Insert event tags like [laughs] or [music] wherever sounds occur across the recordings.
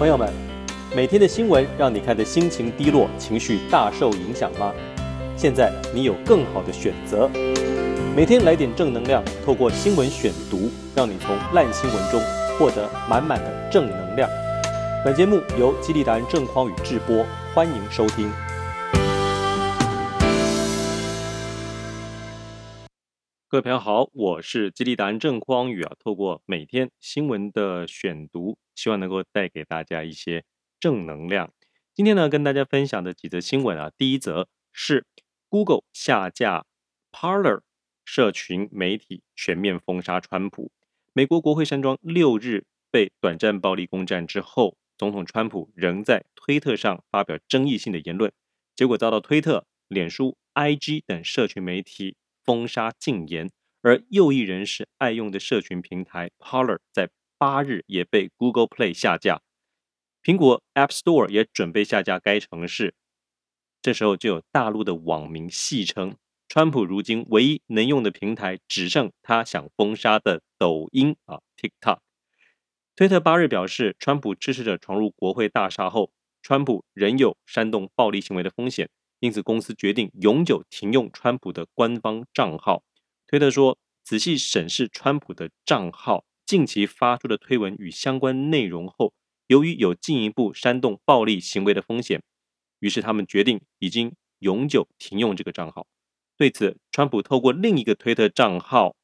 朋友们，每天的新闻让你看的心情低落、情绪大受影响吗？现在你有更好的选择，每天来点正能量，透过新闻选读，让你从烂新闻中获得满满的正能量。本节目由激励达人郑匡宇制播，欢迎收听。各位朋友好，我是激励达人郑匡宇啊，透过每天新闻的选读。希望能够带给大家一些正能量。今天呢，跟大家分享的几则新闻啊，第一则是 Google 下架 Parler 社群媒体，全面封杀川普。美国国会山庄六日被短暂暴力攻占之后，总统川普仍在推特上发表争议性的言论，结果遭到推特、脸书、IG 等社群媒体封杀禁言，而右翼人士爱用的社群平台 Parler 在八日也被 Google Play 下架，苹果 App Store 也准备下架该程式。这时候就有大陆的网民戏称，川普如今唯一能用的平台只剩他想封杀的抖音啊 TikTok。推特八日表示，川普支持者闯入国会大厦后，川普仍有煽动暴力行为的风险，因此公司决定永久停用川普的官方账号。推特说，仔细审视川普的账号。近期发出的推文与相关内容后，由于有进一步煽动暴力行为的风险，于是他们决定已经永久停用这个账号。对此，川普透过另一个推特账号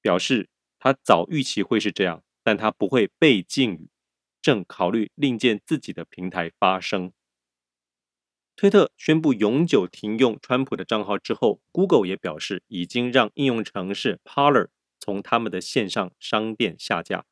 表示，他早预期会是这样，但他不会被禁语，正考虑另建自己的平台发声。推特宣布永久停用川普的账号之后，Google 也表示已经让应用程式 Parler。从他们的线上商店下架。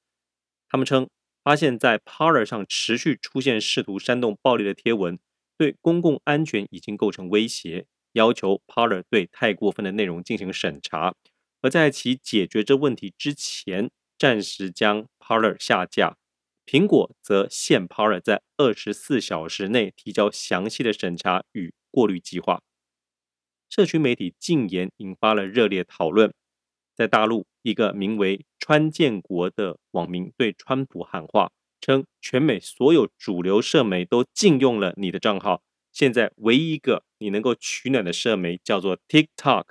他们称，发现在 Parler 上持续出现试图煽动暴力的贴文，对公共安全已经构成威胁，要求 Parler 对太过分的内容进行审查，而在其解决这问题之前，暂时将 Parler 下架。苹果则限 Parler 在二十四小时内提交详细的审查与过滤计划。社区媒体禁言引发了热烈讨论。在大陆，一个名为川建国的网民对川普喊话，称全美所有主流社媒都禁用了你的账号，现在唯一一个你能够取暖的社媒叫做 TikTok，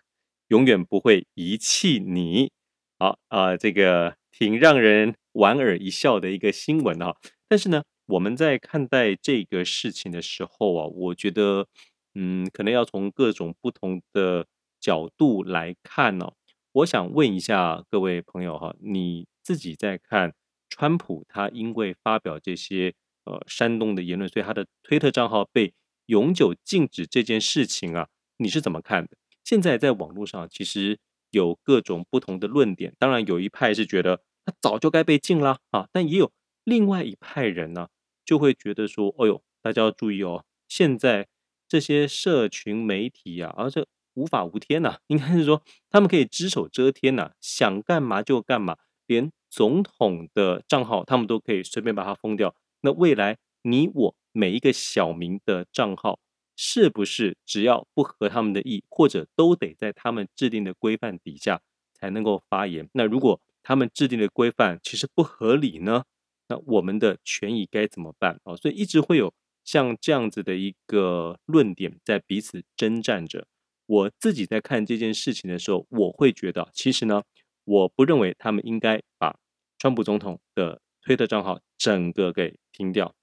永远不会遗弃你。好啊，这个挺让人莞尔一笑的一个新闻啊。但是呢，我们在看待这个事情的时候啊，我觉得，嗯，可能要从各种不同的角度来看呢、我想问一下各位朋友哈，你自己在看川普他因为发表这些呃煽动的言论，所以他的推特账号被永久禁止这件事情啊，你是怎么看的？现在在网络上其实有各种不同的论点，当然有一派是觉得他早就该被禁了啊，但也有另外一派人呢，就会觉得说，哦哟，大家要注意哦，现在这些社群媒体啊，而且。无法无天呐、应该是说他们可以只手遮天呐、想干嘛就干嘛，连总统的账号他们都可以随便把它封掉。那未来你我每一个小民的账号，是不是只要不合他们的意，或者都得在他们制定的规范底下才能够发言？那如果他们制定的规范其实不合理呢？那我们的权益该怎么办啊？所以一直会有像这样子的一个论点在彼此征战着。我自己在看这件事情的时候，我会觉得，其实呢，我不认为他们应该把川普总统的推特账号整个给停掉，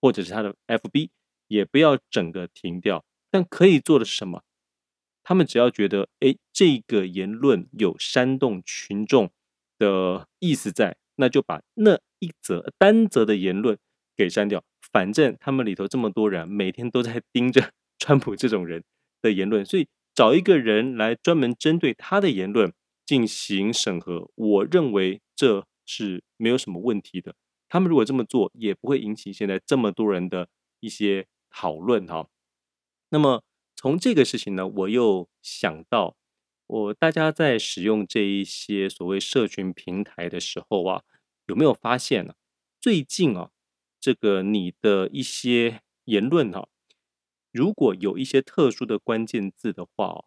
或者是他的 FB 也不要整个停掉。但可以做的是什么？他们只要觉得，哎，这个言论有煽动群众的意思在，那就把那一则单则的言论给删掉。反正他们里头这么多人，每天都在盯着 [laughs] 川普这种人的言论，所以。找一个人来专门针对他的言论进行审核，我认为这是没有什么问题的。他们如果这么做，也不会引起现在这么多人的一些讨论哈。那么从这个事情呢，我又想到，我大家在使用这一些所谓社群平台的时候啊，有没有发现呢？最近啊，这个你的一些言论哈。如果有一些特殊的关键字的话哦，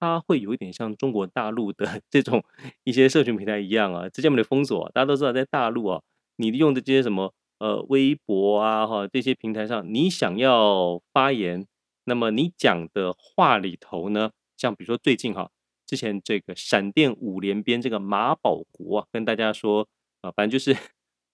它会有一点像中国大陆的这种一些社群平台一样啊，直接把你封锁。大家都知道，在大陆啊，你用的这些什么呃微博啊哈这些平台上，你想要发言，那么你讲的话里头呢，像比如说最近哈，之前这个闪电五连鞭这个马保国啊，跟大家说啊，反正就是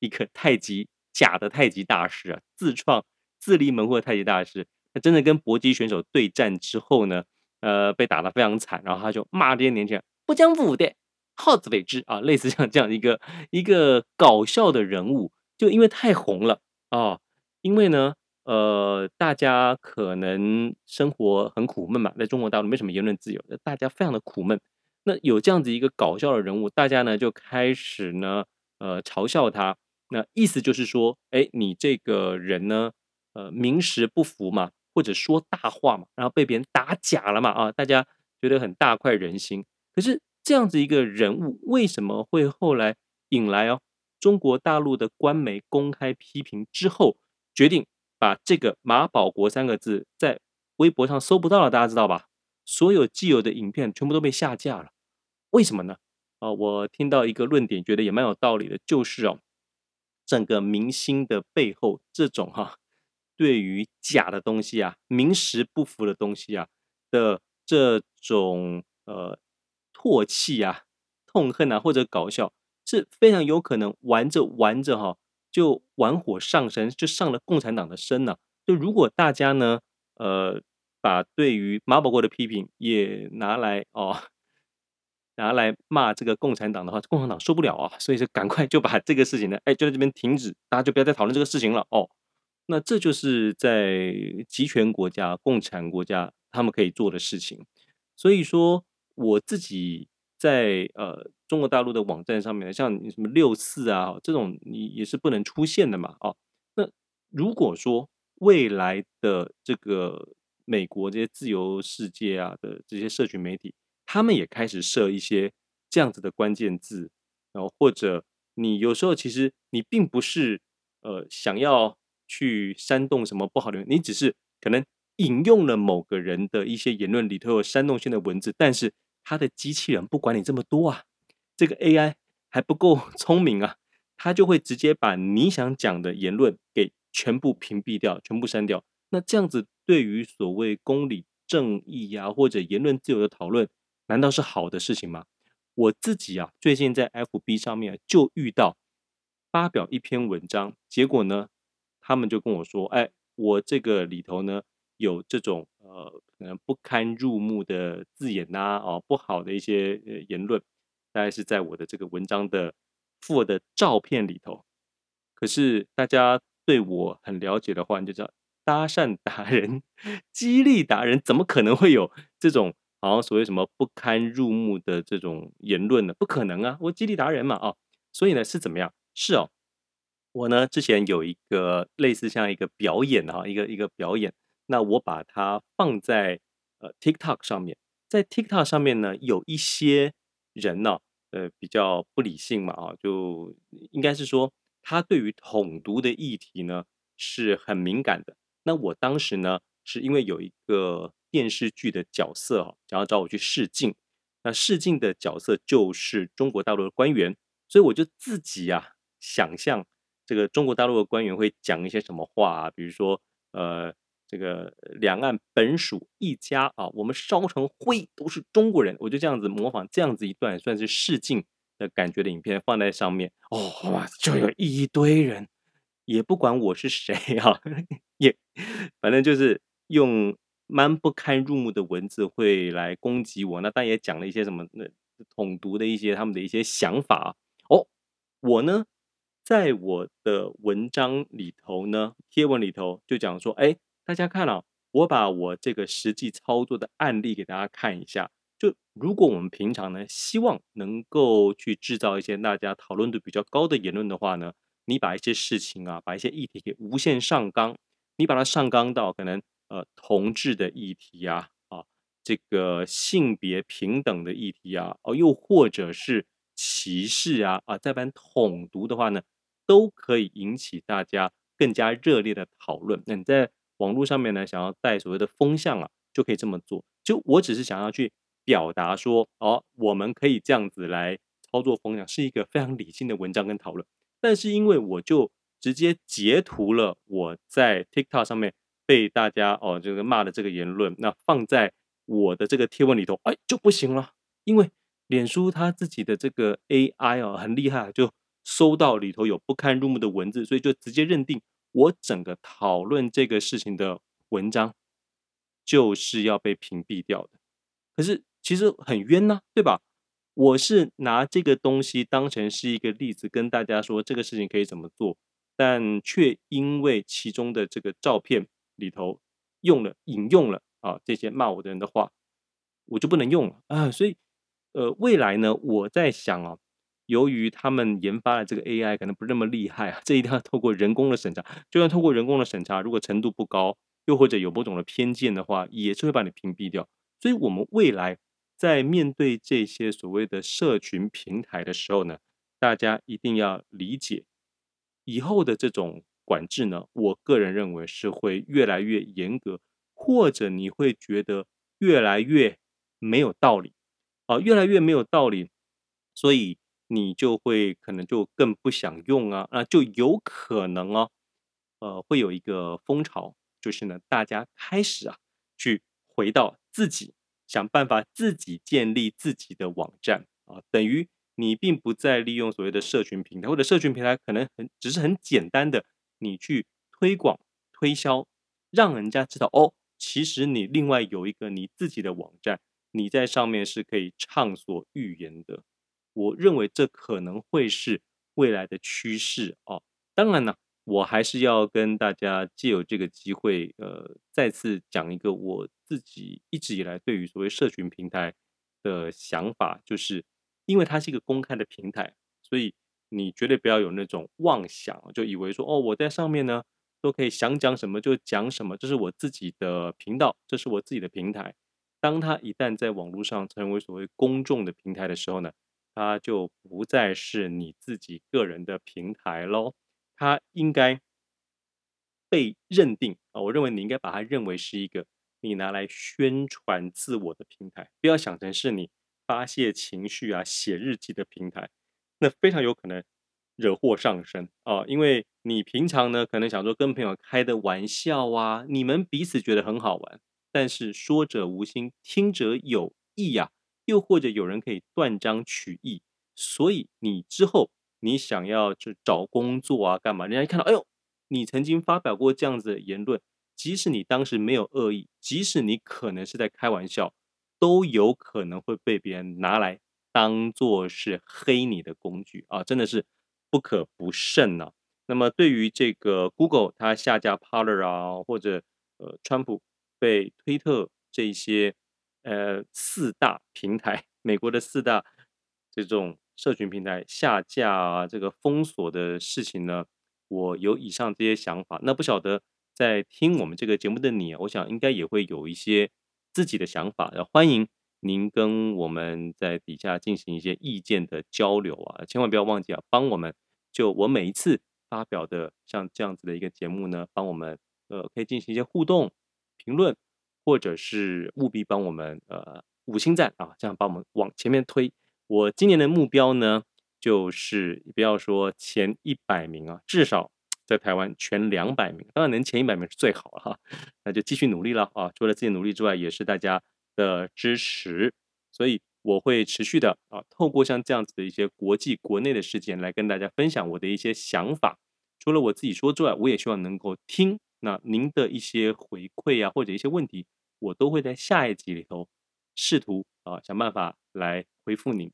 一个太极假的太极大师啊，自创自立门户的太极大师，他真的跟搏击选手对战之后呢，呃，被打得非常惨，然后他就骂这些年轻人不讲武德。好自为之啊，类似像这样一个一个搞笑的人物，就因为太红了啊，因为呢，呃，大家可能生活很苦闷嘛，在中国大陆没什么言论自由，大家非常的苦闷。那有这样子一个搞笑的人物，大家呢就开始呢，呃，嘲笑他。那意思就是说，哎，你这个人呢，呃，名实不符嘛，或者说大话嘛，然后被别人打假了嘛，啊，大家觉得很大快人心。可是。这样子一个人物，为什么会后来引来哦中国大陆的官媒公开批评之后，决定把这个马保国三个字在微博上搜不到了？大家知道吧？所有既有的影片全部都被下架了。为什么呢？啊，我听到一个论点，觉得也蛮有道理的，就是哦，整个明星的背后，这种哈，对于假的东西啊，名实不符的东西啊的这种呃。唾弃啊、痛恨啊，或者搞笑，是非常有可能玩着玩着哈，就玩火上身，就上了共产党的身了。就如果大家呢，呃，把对于马保国的批评也拿来哦，拿来骂这个共产党的话，共产党受不了啊。所以说，赶快就把这个事情呢，哎，就在这边停止，大家就不要再讨论这个事情了哦。那这就是在集权国家、共产国家他们可以做的事情。所以说。我自己在呃中国大陆的网站上面，像什么六四啊这种，你也是不能出现的嘛，哦，那如果说未来的这个美国这些自由世界啊的这些社群媒体，他们也开始设一些这样子的关键字，然后或者你有时候其实你并不是呃想要去煽动什么不好的，你只是可能引用了某个人的一些言论里头有煽动性的文字，但是。他的机器人不管你这么多啊，这个 AI 还不够 [laughs] 聪明啊，他就会直接把你想讲的言论给全部屏蔽掉，全部删掉。那这样子对于所谓公理正义呀、或者言论自由的讨论，难道是好的事情吗？我自己啊，最近在 FB 上面就遇到发表一篇文章，结果呢，他们就跟我说，哎，我这个里头呢。有这种呃可能不堪入目的字眼呐、哦不好的一些言论，大概是在我的这个文章的附的照片里头。可是大家对我很了解的话，你就知道搭讪达人、激励达人，怎么可能会有这种好像所谓什么不堪入目的这种言论呢？不可能啊，我激励达人嘛，哦，所以呢是怎么样？是哦，我呢之前有一个类似像一个表演哈，一个一个表演。那我把它放在呃 TikTok 上面，在 TikTok 上面呢，有一些人呢，呃，比较不理性嘛，啊，就应该是说他对于统独的议题呢是很敏感的。那我当时呢，是因为有一个电视剧的角色哈，想要找我去试镜，那试镜的角色就是中国大陆的官员，所以我就自己啊想象这个中国大陆的官员会讲一些什么话啊，比如说呃。这个两岸本属一家啊，我们烧成灰都是中国人。我就这样子模仿这样子一段算是试镜的感觉的影片放在上面哦，哇，就有一堆人，也不管我是谁啊，[laughs] 也反正就是用蛮不堪入目的文字会来攻击我。那但也讲了一些什么那统独的一些他们的一些想法哦。我呢，在我的文章里头呢，贴文里头就讲说，哎。大家看啊，我把我这个实际操作的案例给大家看一下。就如果我们平常呢，希望能够去制造一些大家讨论度比较高的言论的话呢，你把一些事情啊，把一些议题给无限上纲，你把它上纲到可能呃同志的议题啊，啊这个性别平等的议题啊，哦又或者是歧视啊啊这般统独的话呢，都可以引起大家更加热烈的讨论。那你在网络上面呢，想要带所谓的风向啊，就可以这么做。就我只是想要去表达说，哦，我们可以这样子来操作风向，是一个非常理性的文章跟讨论。但是因为我就直接截图了我在 TikTok 上面被大家哦这个骂的这个言论，那放在我的这个贴文里头，哎就不行了，因为脸书它自己的这个 AI 哦很厉害，就收到里头有不堪入目的文字，所以就直接认定我整个讨论这个事情的文章就是要被屏蔽掉的。可是其实很冤呐，对吧？我是拿这个东西当成是一个例子，跟大家说这个事情可以怎么做，但却因为其中的这个照片里头用了引用了啊这些骂我的人的话，我就不能用了啊。所以呃，未来呢，我在想啊，由于他们研发的这个 AI 可能不那么厉害啊，这一定要透过人工的审查。就算透过人工的审查，如果程度不高，又或者有某种的偏见的话，也是会把你屏蔽掉。所以，我们未来在面对这些所谓的社群平台的时候呢，大家一定要理解，以后的这种管制呢，我个人认为是会越来越严格，或者你会觉得越来越没有道理啊，越来越没有道理，所以你就会可能就更不想用啊，那就有可能哦，呃，会有一个风潮，就是呢，大家开始啊去。回到自己，想办法自己建立自己的网站啊，等于你并不再利用所谓的社群平台，或者社群平台可能很只是很简单的，你去推广推销，让人家知道哦，其实你另外有一个你自己的网站，你在上面是可以畅所欲言的。我认为这可能会是未来的趋势哦。当然呢。我还是要跟大家借由这个机会，呃，再次讲一个我自己一直以来对于所谓社群平台的想法，就是因为它是一个公开的平台，所以你绝对不要有那种妄想，就以为说哦，我在上面呢都可以想讲什么就讲什么，这是我自己的频道，这是我自己的平台。当它一旦在网络上成为所谓公众的平台的时候呢，它就不再是你自己个人的平台喽。它应该被认定啊，我认为你应该把它认为是一个你拿来宣传自我的平台，不要想成是你发泄情绪啊、写日记的平台，那非常有可能惹祸上身啊。因为你平常呢，可能想说跟朋友开的玩笑啊，你们彼此觉得很好玩，但是说者无心，听者有意呀，又或者有人可以断章取义，所以你之后。你想要去找工作啊，干嘛？人家一看到，哎呦，你曾经发表过这样子的言论，即使你当时没有恶意，即使你可能是在开玩笑，都有可能会被别人拿来当做是黑你的工具啊！真的是不可不慎呐、那么对于这个 Google 它下架 Parler 啊，或者呃川普被推特这些呃四大平台，[laughs] 美国的四大这种。社群平台下架啊，这个封锁的事情呢，我有以上这些想法。那不晓得在听我们这个节目的你，我想应该也会有一些自己的想法。要欢迎您跟我们在底下进行一些意见的交流啊，千万不要忘记啊，帮我们就我每一次发表的像这样子的一个节目呢，帮我们呃可以进行一些互动评论，或者是务必帮我们呃五星赞啊，这样帮我们往前面推。我今年的目标呢，就是不要说前一百名啊，至少在台湾前两百名，当然能前一百名是最好了哈。那就继续努力了啊！除了自己努力之外，也是大家的支持，所以我会持续的啊，透过像这样子的一些国际国内的事件来跟大家分享我的一些想法。除了我自己说之外，我也希望能够听那您的一些回馈啊，或者一些问题，我都会在下一集里头试图啊想办法来回复您。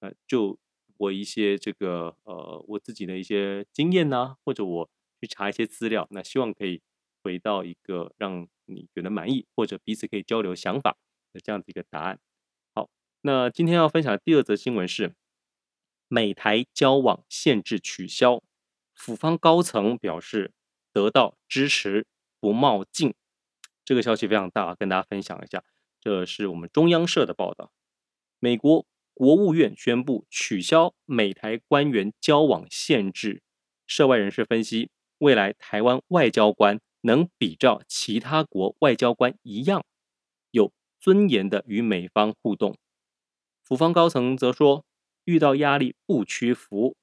呃，就我一些这个呃，我自己的一些经验呐、啊，或者我去查一些资料，那希望可以回到一个让你觉得满意，或者彼此可以交流想法的这样子一个答案。好，那今天要分享的第二则新闻是，美台交往限制取消，府方高层表示得到支持，不冒进。这个消息非常大，跟大家分享一下，这是我们中央社的报道，美国。国务院宣布取消美台官员交往限制。涉外人士分析，未来台湾外交官能比照其他国外交官一样，有尊严的与美方互动。府方高层则说，遇到压力不屈服，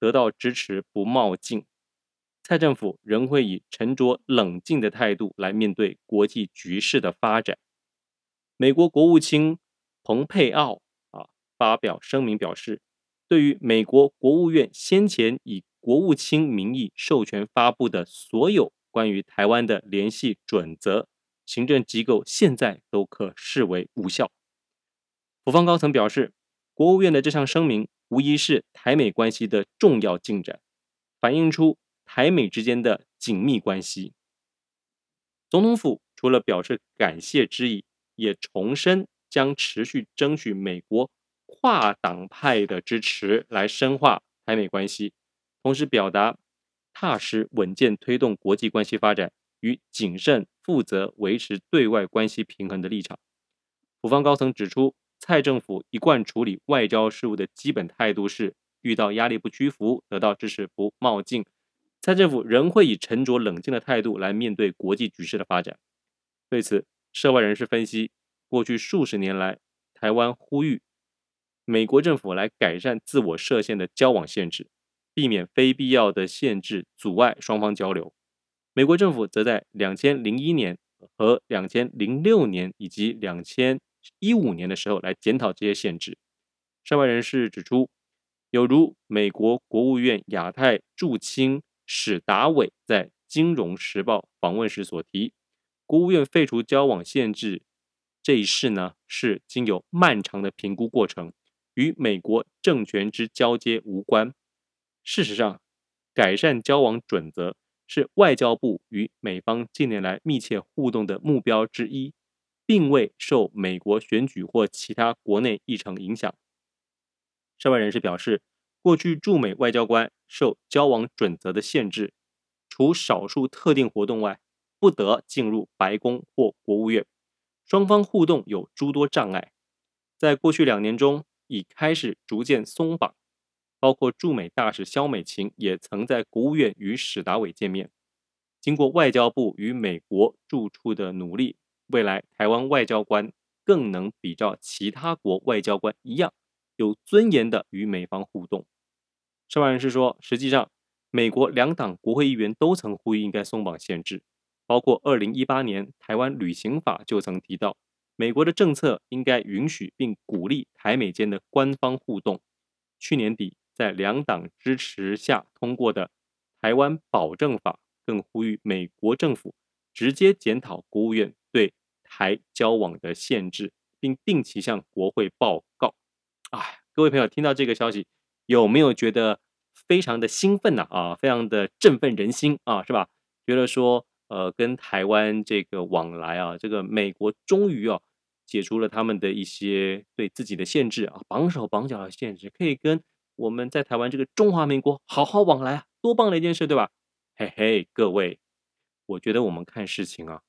得到支持不冒进。蔡政府仍会以沉着冷静的态度来面对国际局势的发展。美国国务卿蓬佩奥啊发表声明表示，对于美国国务院先前以国务卿名义授权发布的所有关于台湾的联系准则，行政机构现在都可视为无效。府方高层表示，国务院的这项声明无疑是台美关系的重要进展，反映出。台美之间的紧密关系，总统府除了表示感谢之意，也重申将持续争取美国跨党派的支持，来深化台美关系，同时表达踏实稳健推动国际关系发展与谨慎负责维持对外关系平衡的立场。府方高层指出，蔡政府一贯处理外交事务的基本态度是：遇到压力不屈服，得到支持不冒进。蔡政府仍会以沉着冷静的态度来面对国际局势的发展。对此，涉外人士分析，过去数十年来，台湾呼吁美国政府来改善自我设限的交往限制，避免非必要的限制阻碍双方交流。美国政府则在两千零一年和两千零六年以及两千一五年的时候来检讨这些限制。涉外人士指出，有如美国国务院亚太驻青。史达伟在《金融时报》访问时所提，国务院废除交往限制这一事呢，是经由漫长的评估过程，与美国政权之交接无关。事实上，改善交往准则是外交部与美方近年来密切互动的目标之一，并未受美国选举或其他国内议程影响。涉外人士表示。过去驻美外交官受交往准则的限制，除少数特定活动外，不得进入白宫或国务院。双方互动有诸多障碍，在过去两年中已开始逐渐松绑。包括驻美大使萧美琴也曾在国务院与史达伟见面。经过外交部与美国驻处的努力，未来台湾外交官更能比照其他国外交官一样，有尊严地与美方互动。涉外人士说，实际上，美国两党国会议员都曾呼吁应该松绑限制，包括二零一八年台湾旅行法就曾提到，美国的政策应该允许并鼓励台美间的官方互动。去年底，在两党支持下通过的台湾保证法，更呼吁美国政府直接检讨国务院对台交往的限制，并定期向国会报告。哎，各位朋友，听到这个消息。有没有觉得非常的兴奋呢？啊，非常的振奋人心啊，是吧？觉得说，呃，跟台湾这个往来啊，这个美国终于啊解除了他们的一些对自己的限制啊，绑手绑脚的限制，可以跟我们在台湾这个中华民国好好往来啊，多棒的一件事，对吧？嘿嘿，各位，我觉得我们看事情啊，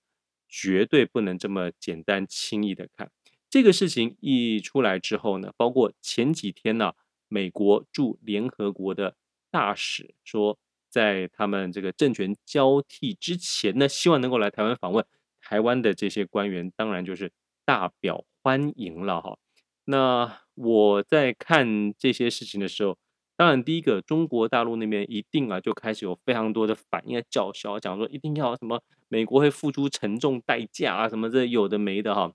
绝对不能这么简单轻易的看。这个事情一出来之后呢，包括前几天呢。美国驻联合国的大使说，在他们这个政权交替之前呢，希望能够来台湾访问。台湾的这些官员当然就是大表欢迎了哈。那我在看这些事情的时候，当然第一个，中国大陆那边一定啊就开始有非常多的反应叫嚣，讲说一定要什么美国会付出沉重代价啊，什么这有的没的哈。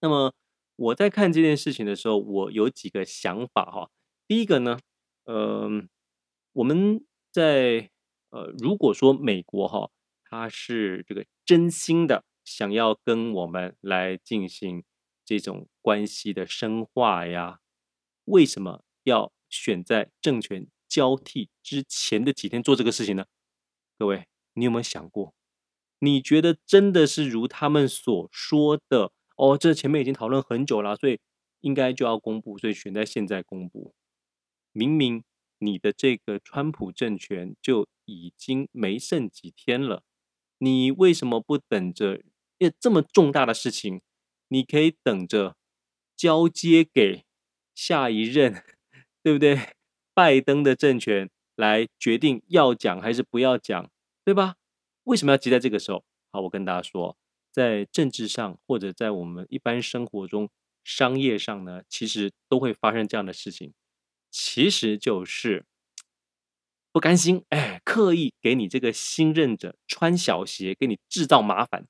那么我在看这件事情的时候，我有几个想法哈。第一个呢，呃，我们在呃，如果说美国哈，他是这个真心的想要跟我们来进行这种关系的深化呀，为什么要选在政权交替之前的几天做这个事情呢？各位，你有没有想过？你觉得真的是如他们所说的哦？这前面已经讨论很久了，所以应该就要公布，所以选在现在公布。明明你的这个川普政权就已经没剩几天了，你为什么不等着？因为这么重大的事情，你可以等着交接给下一任，[laughs] 对不对？拜登的政权来决定要讲还是不要讲，对吧？为什么要急在这个时候？好，我跟大家说，在政治上或者在我们一般生活中、商业上呢，其实都会发生这样的事情。其实就是不甘心，哎，刻意给你这个新任者穿小鞋，给你制造麻烦。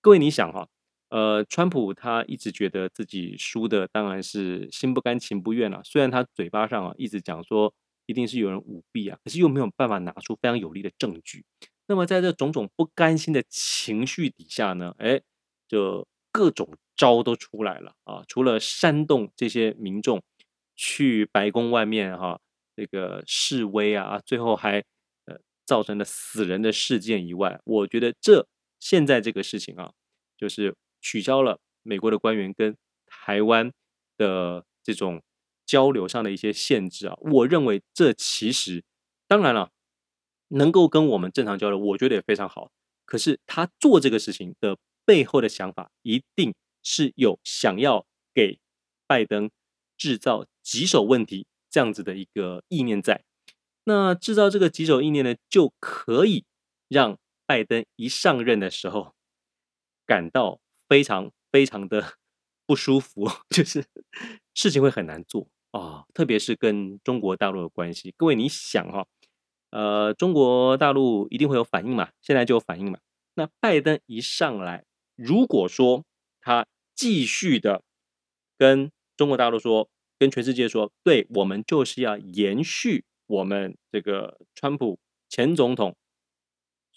各位，你想哈，呃，川普他一直觉得自己输的当然是心不甘情不愿啊。虽然他嘴巴上啊一直讲说一定是有人舞弊啊，可是又没有办法拿出非常有力的证据。那么在这种种不甘心的情绪底下呢，哎，就各种招都出来了啊。除了煽动这些民众去白宫外面哈、啊。这个示威啊，最后还呃造成了死人的事件以外，我觉得这现在这个事情啊，就是取消了美国的官员跟台湾的这种交流上的一些限制啊，我认为这其实当然了，能够跟我们正常交流，我觉得也非常好。可是他做这个事情的背后的想法，一定是有想要给拜登制造棘手问题。这样子的一个意念在，那制造这个棘手意念呢，就可以让拜登一上任的时候感到非常非常的 [laughs] 不舒服，[laughs] 就是事情会很难做啊、特别是跟中国大陆的关系。各位，你想哈、哦，呃，中国大陆一定会有反应嘛？现在就有反应嘛？那拜登一上来，如果说他继续的跟中国大陆说，跟全世界说，对，我们就是要延续我们这个川普前总统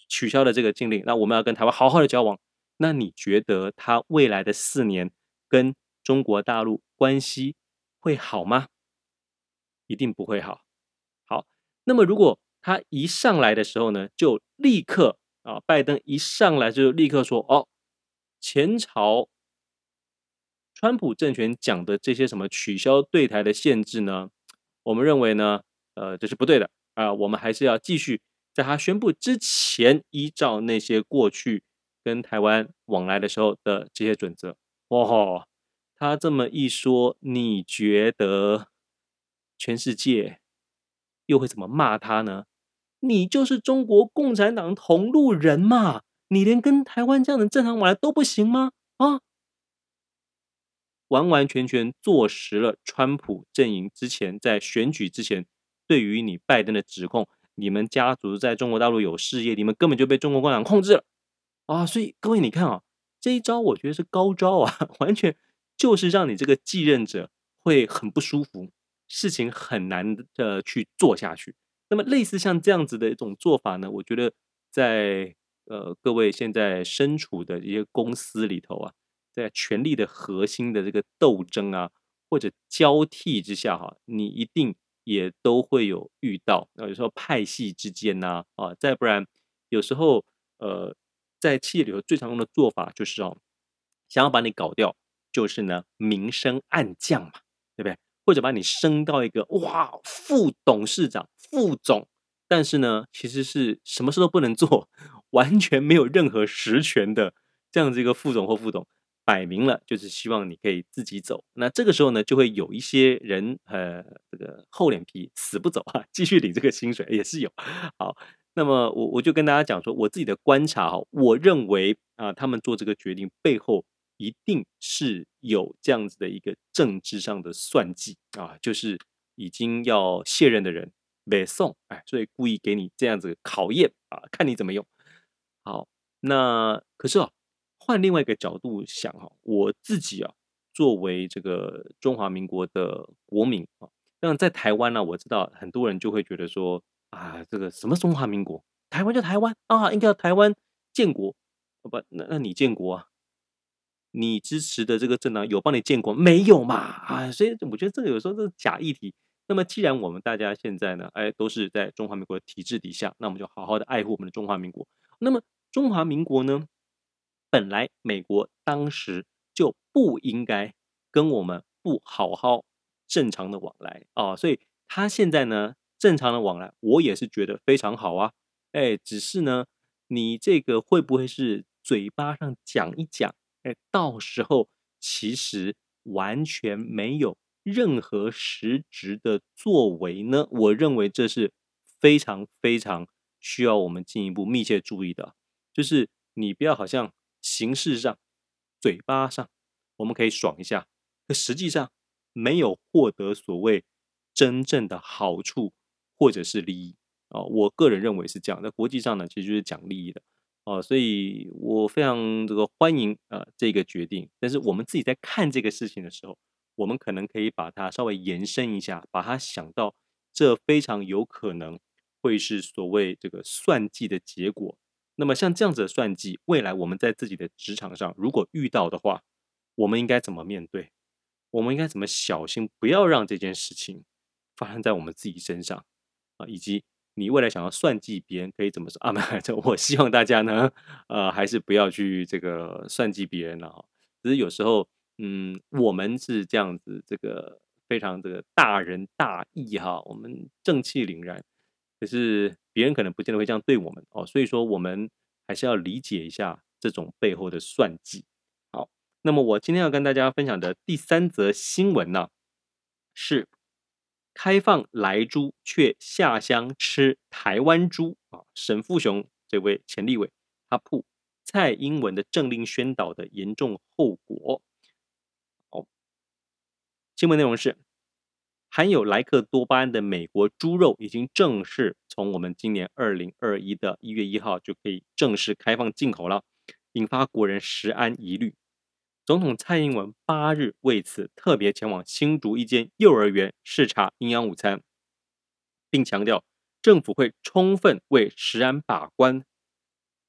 取消的这个禁令，那我们要跟台湾好好的交往。那你觉得他未来的四年跟中国大陆关系会好吗？一定不会好。好，那么如果他一上来的时候呢，就立刻啊，拜登一上来就立刻说，哦，前朝。川普政权讲的这些什么取消对台的限制呢？我们认为呢，呃，这是不对的啊、我们还是要继续在他宣布之前，依照那些过去跟台湾往来的时候的这些准则。哇吼，他这么一说，你觉得全世界又会怎么骂他呢？你就是中国共产党同路人嘛？你连跟台湾这样的正常往来都不行吗？啊？完完全全坐实了川普阵营之前在选举之前对于你拜登的指控，你们家族在中国大陆有事业，你们根本就被中国共产党控制了啊！所以各位你看啊，这一招我觉得是高招啊，[laughs] 完全就是让你这个继任者会很不舒服，事情很难的去做下去。那么类似像这样子的一种做法呢，我觉得在呃各位现在身处的一些公司里头啊。在权力的核心的这个斗争啊，或者交替之下哈，你一定也都会有遇到。那有时候派系之间呐，啊，再不然有时候呃，在企业里头最常用的做法就是哦，想要把你搞掉，就是呢明升暗降嘛，对不对？或者把你升到一个哇副董事长、副总，但是呢其实是什么事都不能做，[laughs] 完全没有任何实权的这样子一个副总或副总。摆明了就是希望你可以自己走，那这个时候呢，就会有一些人呃，这个厚脸皮死不走啊，继续领这个薪水也是有。好，那么我我就跟大家讲说，我自己的观察哈，我认为啊，他们做这个决定背后一定是有这样子的一个政治上的算计啊，就是已经要卸任的人没送，哎，所以故意给你这样子考验啊，看你怎么用。好，那可是哦。换另外一个角度想哈，我自己啊，作为这个中华民国的国民啊，那在台湾呢，我知道很多人就会觉得说啊，这个什么中华民国，台湾就台湾啊，应该要台湾建国，不，那那你建国啊？你支持的这个政党有帮你建国没有嘛？啊，所以我觉得这个有时候是假议题。那么既然我们大家现在呢，哎，都是在中华民国的体制底下，那我们就好好的爱护我们的中华民国。那么中华民国呢？本来美国当时就不应该跟我们不好好正常的往来啊，所以他现在呢正常的往来，我也是觉得非常好啊。哎，只是呢，你这个会不会是嘴巴上讲一讲，哎，到时候其实完全没有任何实质的作为呢？我认为这是非常非常需要我们进一步密切注意的，就是你不要好像。形式上，嘴巴上，我们可以爽一下，可实际上没有获得所谓真正的好处或者是利益啊、我个人认为是这样，在国际上呢，其实就是讲利益的哦，所以我非常这个欢迎呃这个决定。但是我们自己在看这个事情的时候，我们可能可以把它稍微延伸一下，把它想到这非常有可能会是所谓这个算计的结果。那么像这样子的算计，未来我们在自己的职场上如果遇到的话，我们应该怎么面对？我们应该怎么小心，不要让这件事情发生在我们自己身上啊？以及你未来想要算计别人，可以怎么说啊？[laughs] 没这我希望大家呢，呃，还是不要去这个算计别人了哈。只是有时候，嗯，我们是这样子，这个非常这个大仁大义哈，我们正气凛然。可是别人可能不见得会这样对我们哦，所以说我们还是要理解一下这种背后的算计。好，那么我今天要跟大家分享的第三则新闻呢，是开放来猪却下乡吃台湾猪啊。沈富雄这位前立委他曝蔡英文的政令宣导的严重后果。好，新闻内容是。含有莱克多巴胺的美国猪肉已经正式从我们今年二零二一的一月一号就可以正式开放进口了，引发国人食安疑虑。总统蔡英文八日为此特别前往新竹一间幼儿园视察营养午餐，并强调政府会充分为食安把关。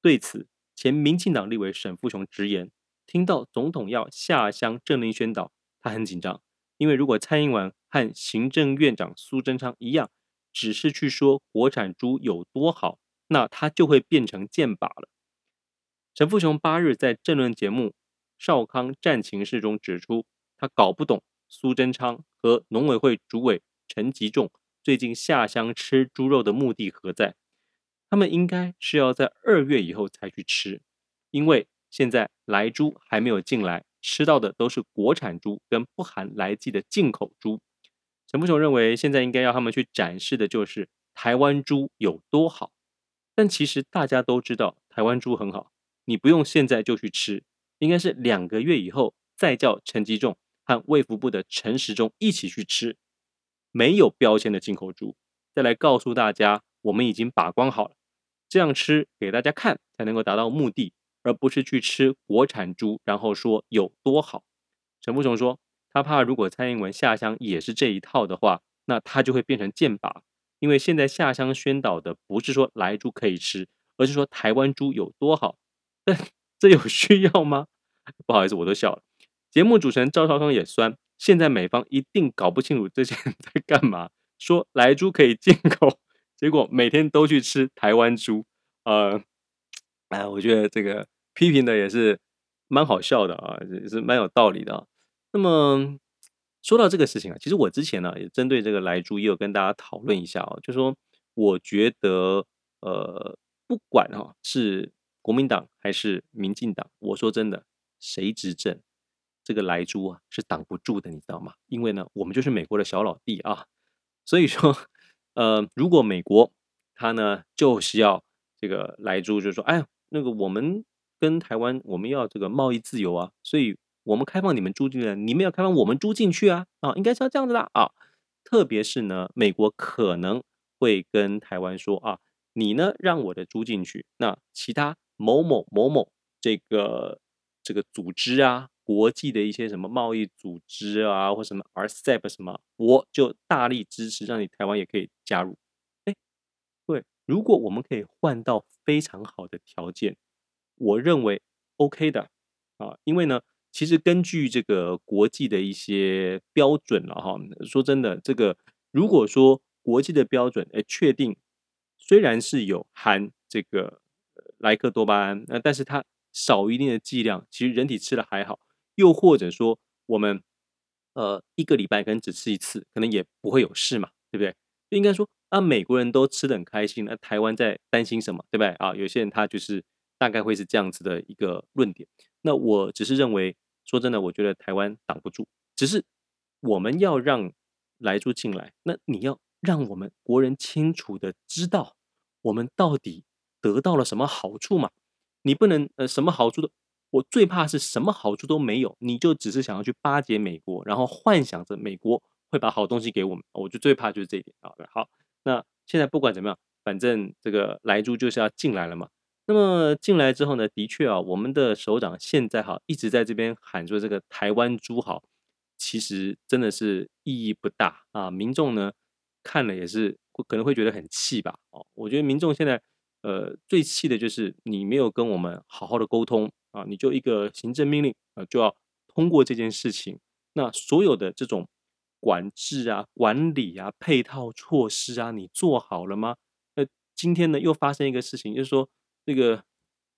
对此，前民进党立委沈富雄直言，听到总统要下乡政令宣导，他很紧张。因为如果蔡英文和行政院长苏贞昌一样，只是去说国产猪有多好，那他就会变成箭靶了。陈富雄八日在政论节目《少康战情室》中指出，他搞不懂苏贞昌和农委会主委陈吉仲最近下乡吃猪肉的目的何在？他们应该是要在二月以后才去吃，因为现在来猪还没有进来。吃到的都是国产猪跟不含来剂的进口猪。陈富雄认为，现在应该要他们去展示的就是台湾猪有多好。但其实大家都知道台湾猪很好，你不用现在就去吃，应该是两个月以后再叫陈吉仲和卫福部的陈时中一起去吃没有标签的进口猪，再来告诉大家我们已经把关好了，这样吃给大家看才能够达到目的。而不是去吃国产猪，然后说有多好。陈富雄说，他怕如果蔡英文下乡也是这一套的话，那他就会变成箭靶。因为现在下乡宣导的不是说莱猪可以吃，而是说台湾猪有多好。[laughs] 但这有需要吗？不好意思，我都笑了。节目主持人赵少康也酸，现在美方一定搞不清楚这些人在干嘛。说莱猪可以进口，结果每天都去吃台湾猪。呃，哎，我觉得这个。批评的也是蛮好笑的啊，也是蛮有道理的啊。那么说到这个事情啊，其实我之前呢也针对这个莱猪也有跟大家讨论一下啊，就说我觉得呃，不管哈是国民党还是民进党，我说真的，谁执政，这个莱猪啊是挡不住的，你知道吗？因为呢，我们就是美国的小老弟啊，所以说呃，如果美国他呢就是要这个莱猪，就是说哎，那个我们。跟台湾，我们要这个贸易自由啊，所以我们开放你们租进来，你们要开放我们租进去啊，啊，应该是要这样子的啊。特别是呢，美国可能会跟台湾说啊，你呢让我的租进去，那其他某某某某这个这个组织啊，国际的一些什么贸易组织啊，或什么 RCEP 什么，我就大力支持，让你台湾也可以加入。哎，对，如果我们可以换到非常好的条件。我认为 OK 的啊，因为呢，其实根据这个国际的一些标准了哈，说真的，这个如果说国际的标准，哎，确定虽然是有含这个莱克多巴胺，那但是它少一定的剂量，其实人体吃了还好。又或者说我们呃一个礼拜可能只吃一次，可能也不会有事嘛，对不对？应该说啊，美国人都吃的很开心，那台湾在担心什么，对不对啊？有些人他就是。大概会是这样子的一个论点。那我只是认为，说真的，我觉得台湾挡不住。只是我们要让莱猪进来，那你要让我们国人清楚的知道，我们到底得到了什么好处嘛？你不能呃什么好处都，我最怕是什么好处都没有，你就只是想要去巴结美国，然后幻想着美国会把好东西给我们。我就最怕就是这一点啊。好，那现在不管怎么样，反正这个莱猪就是要进来了嘛。那么进来之后呢，的确啊，我们的首长现在哈一直在这边喊说这个台湾猪好，其实真的是意义不大啊。民众呢看了也是可能会觉得很气吧。哦，我觉得民众现在呃最气的就是你没有跟我们好好的沟通啊，你就一个行政命令啊就要通过这件事情，那所有的这种管制啊、管理啊、配套措施啊，你做好了吗？那今天呢又发生一个事情，就是说。这个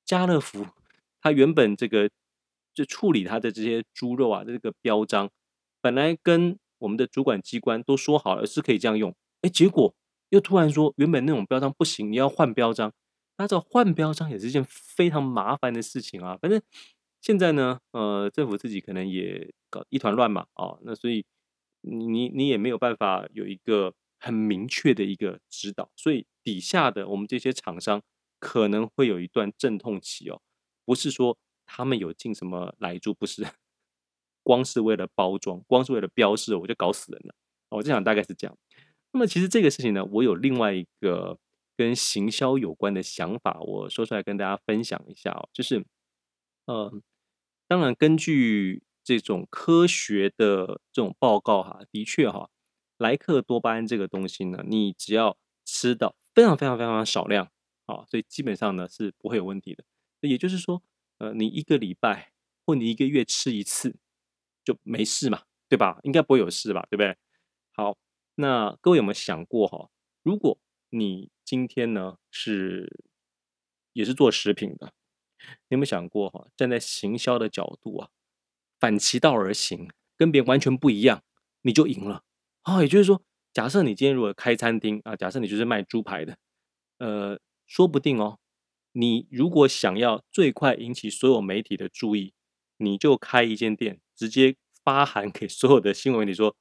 家乐福，它原本这个就处理它的这些猪肉啊，这个标章本来跟我们的主管机关都说好了是可以这样用，哎，结果又突然说原本那种标章不行，你要换标章。那这换标章也是一件非常麻烦的事情啊。反正现在呢，呃，政府自己可能也搞一团乱嘛，哦，那所以你你也没有办法有一个很明确的一个指导，所以底下的我们这些厂商。可能会有一段阵痛期哦，不是说他们有进什么莱猪，不是，光是为了包装，光是为了标示，我就搞死人了。我就想大概是这样。那么其实这个事情呢，我有另外一个跟行销有关的想法，我说出来跟大家分享一下哦，就是，呃，当然根据这种科学的这种报告哈，的确哈，莱克多巴胺这个东西呢，你只要吃到非常非常非常少量。啊，所以基本上呢是不会有问题的。也就是说，呃，你一个礼拜或你一个月吃一次就没事嘛，对吧？应该不会有事吧，对不对？好，那各位有没有想过哈？如果你今天呢是也是做食品的，你有没有想过哈？站在行销的角度啊，反其道而行，跟别人完全不一样，你就赢了啊。也就是说，假设你今天如果开餐厅啊，假设你就是卖猪排的，呃。说不定哦，你如果想要最快引起所有媒体的注意，你就开一间店，直接发函给所有的新闻媒体说，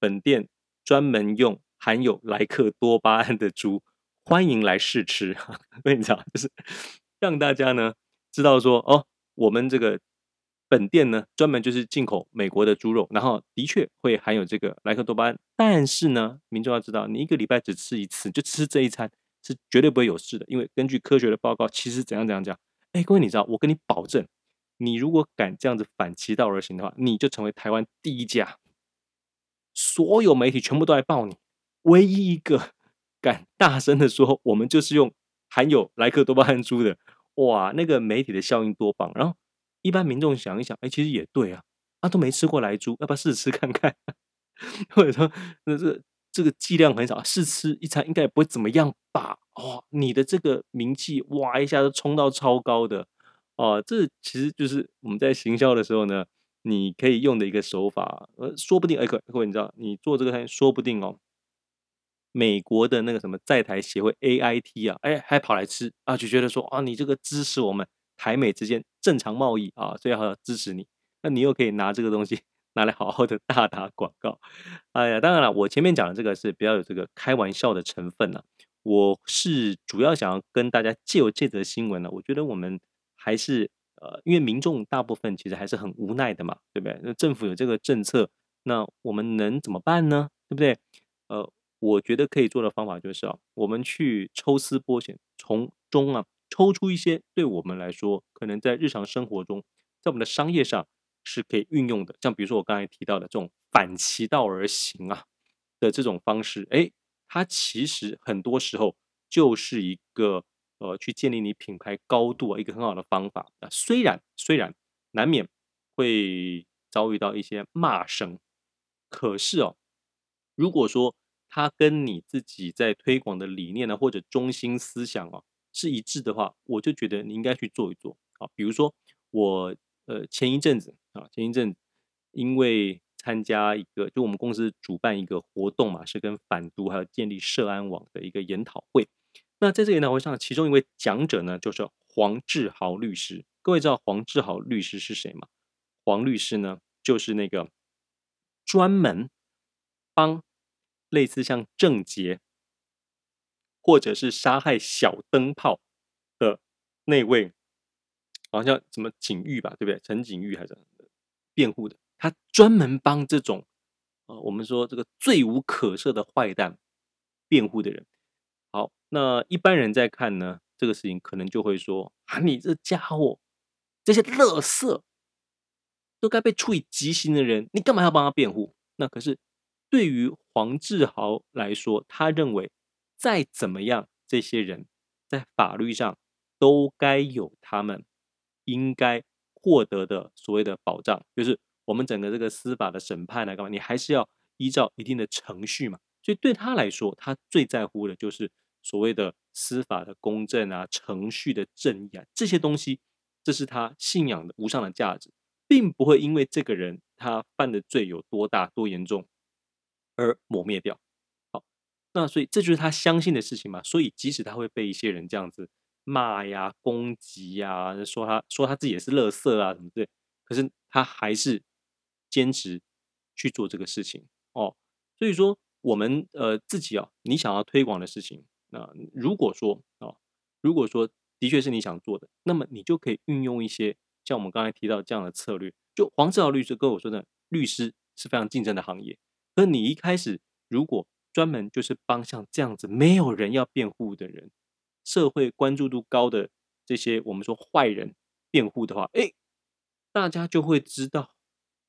本店专门用含有莱克多巴胺的猪，欢迎来试吃。[laughs] 我跟你讲，就是让大家呢知道说，哦，我们这个本店呢专门就是进口美国的猪肉，然后的确会含有这个莱克多巴胺，但是呢，民众要知道，你一个礼拜只吃一次，就吃这一餐。是绝对不会有事的，因为根据科学的报告，其实怎样怎样讲，哎，各位你知道，我跟你保证，你如果敢这样子反其道而行的话，你就成为台湾第一家，所有媒体全部都来报你，唯一一个 [laughs] 敢大声的说我们就是用含有莱克多巴胺猪的，哇，那个媒体的效应多棒！然后一般民众想一想，哎，其实也对啊，啊都没吃过莱猪，要不要试试看看？[laughs] 或者说，那这。这个剂量很少，试吃一餐应该也不会怎么样吧？哦，你的这个名气哇一下子冲到超高的哦，这其实就是我们在行销的时候呢，你可以用的一个手法。呃，说不定哎，各位你知道，你做这个餐，说不定哦，美国的那个什么在台协会 AIT 啊，哎，还跑来吃啊，就觉得说啊，你这个支持我们台美之间正常贸易啊，所以要支持你。那你又可以拿这个东西。拿来好好的大打广告，[laughs] 哎呀，当然了，我前面讲的这个是比较有这个开玩笑的成分呢。我是主要想要跟大家借由这则新闻呢，我觉得我们还是呃，因为民众大部分其实还是很无奈的嘛，对不对？那政府有这个政策，那我们能怎么办呢？对不对？呃，我觉得可以做的方法就是啊，我们去抽丝剥茧，从中啊抽出一些对我们来说可能在日常生活中，在我们的商业上。是可以运用的，像比如说我刚才提到的这种反其道而行啊的这种方式，哎，它其实很多时候就是一个呃去建立你品牌高度啊一个很好的方法啊。虽然虽然难免会遭遇到一些骂声，可是哦，如果说它跟你自己在推广的理念呢或者中心思想啊是一致的话，我就觉得你应该去做一做啊。比如说我。呃，前一阵子，前一阵因为参加一个，就我们公司主办一个活动嘛，是跟反毒还有建立社安网的一个研讨会。那在这个研讨会上，其中一位讲者呢，就是黄志豪律师。各位知道黄志豪律师是谁吗？黄律师呢，就是那个专门帮类似像郑捷或者是杀害小灯泡的那位。好像什么景玉吧，对不对？陈景玉还是辩护的，他专门帮这种，呃，我们说这个罪无可赦的坏蛋辩护的人。好，那一般人在看呢，这个事情可能就会说啊，你这家伙，这些垃圾都该被处以极刑的人，你干嘛要帮他辩护？那可是对于黄志豪来说，他认为再怎么样，这些人在法律上都该有他们应该获得的所谓的保障，就是我们整个这个司法的审判来干嘛？你还是要依照一定的程序嘛。所以对他来说，他最在乎的就是所谓的司法的公正啊、程序的正义啊这些东西，这是他信仰的无上的价值，并不会因为这个人他犯的罪有多大多严重而抹灭掉。好，那所以这就是他相信的事情嘛。所以即使他会被一些人这样子骂呀、攻击呀，说他说他自己也是垃圾啊什么的，可是他还是坚持去做这个事情哦。所以说。我们呃自己啊，你想要推广的事情，那如果说啊，如果说的确是你想做的，那么你就可以运用一些像我们刚才提到这样的策略。就黄志豪律师跟我说的，律师是非常竞争的行业，而你一开始如果专门就是帮像这样子没有人要辩护的人，社会关注度高的这些我们说坏人辩护的话，哎，大家就会知道，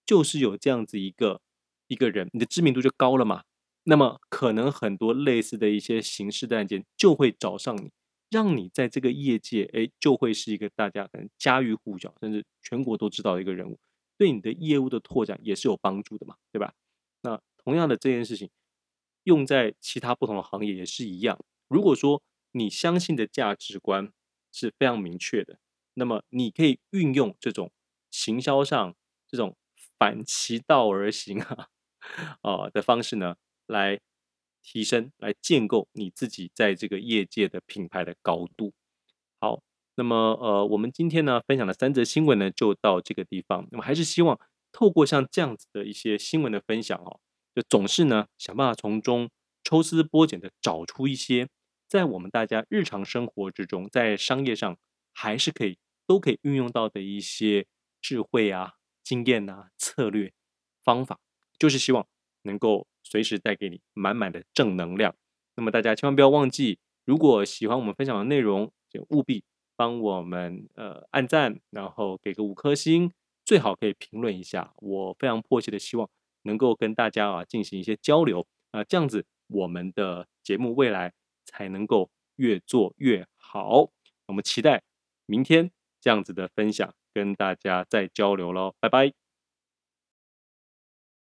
就是有这样子一个一个人，你的知名度就高了嘛。那么可能很多类似的一些刑事的案件就会找上你，让你在这个业界，哎，就会是一个大家可能家喻户晓，甚至全国都知道的一个人物，对你的业务的拓展也是有帮助的嘛，对吧？那同样的这件事情，用在其他不同的行业也是一样。如果说你相信的价值观是非常明确的，那么你可以运用这种行销上这种反其道而行啊，啊的方式呢，来提升、来建构你自己在这个业界的品牌的高度。好，那么呃，我们今天呢分享的三则新闻呢就到这个地方。那么还是希望透过像这样子的一些新闻的分享哦，就总是呢想办法从中抽丝剥茧的找出一些在我们大家日常生活之中，在商业上还是可以都可以运用到的一些智慧啊、经验啊、策略、方法，就是希望能够。随时带给你满满的正能量。那么大家千万不要忘记，如果喜欢我们分享的内容，就务必帮我们呃按赞，然后给个五颗星，最好可以评论一下。我非常迫切的希望能够跟大家啊进行一些交流啊，这样子我们的节目未来才能够越做越好。我们期待明天这样子的分享，跟大家再交流喽，拜拜。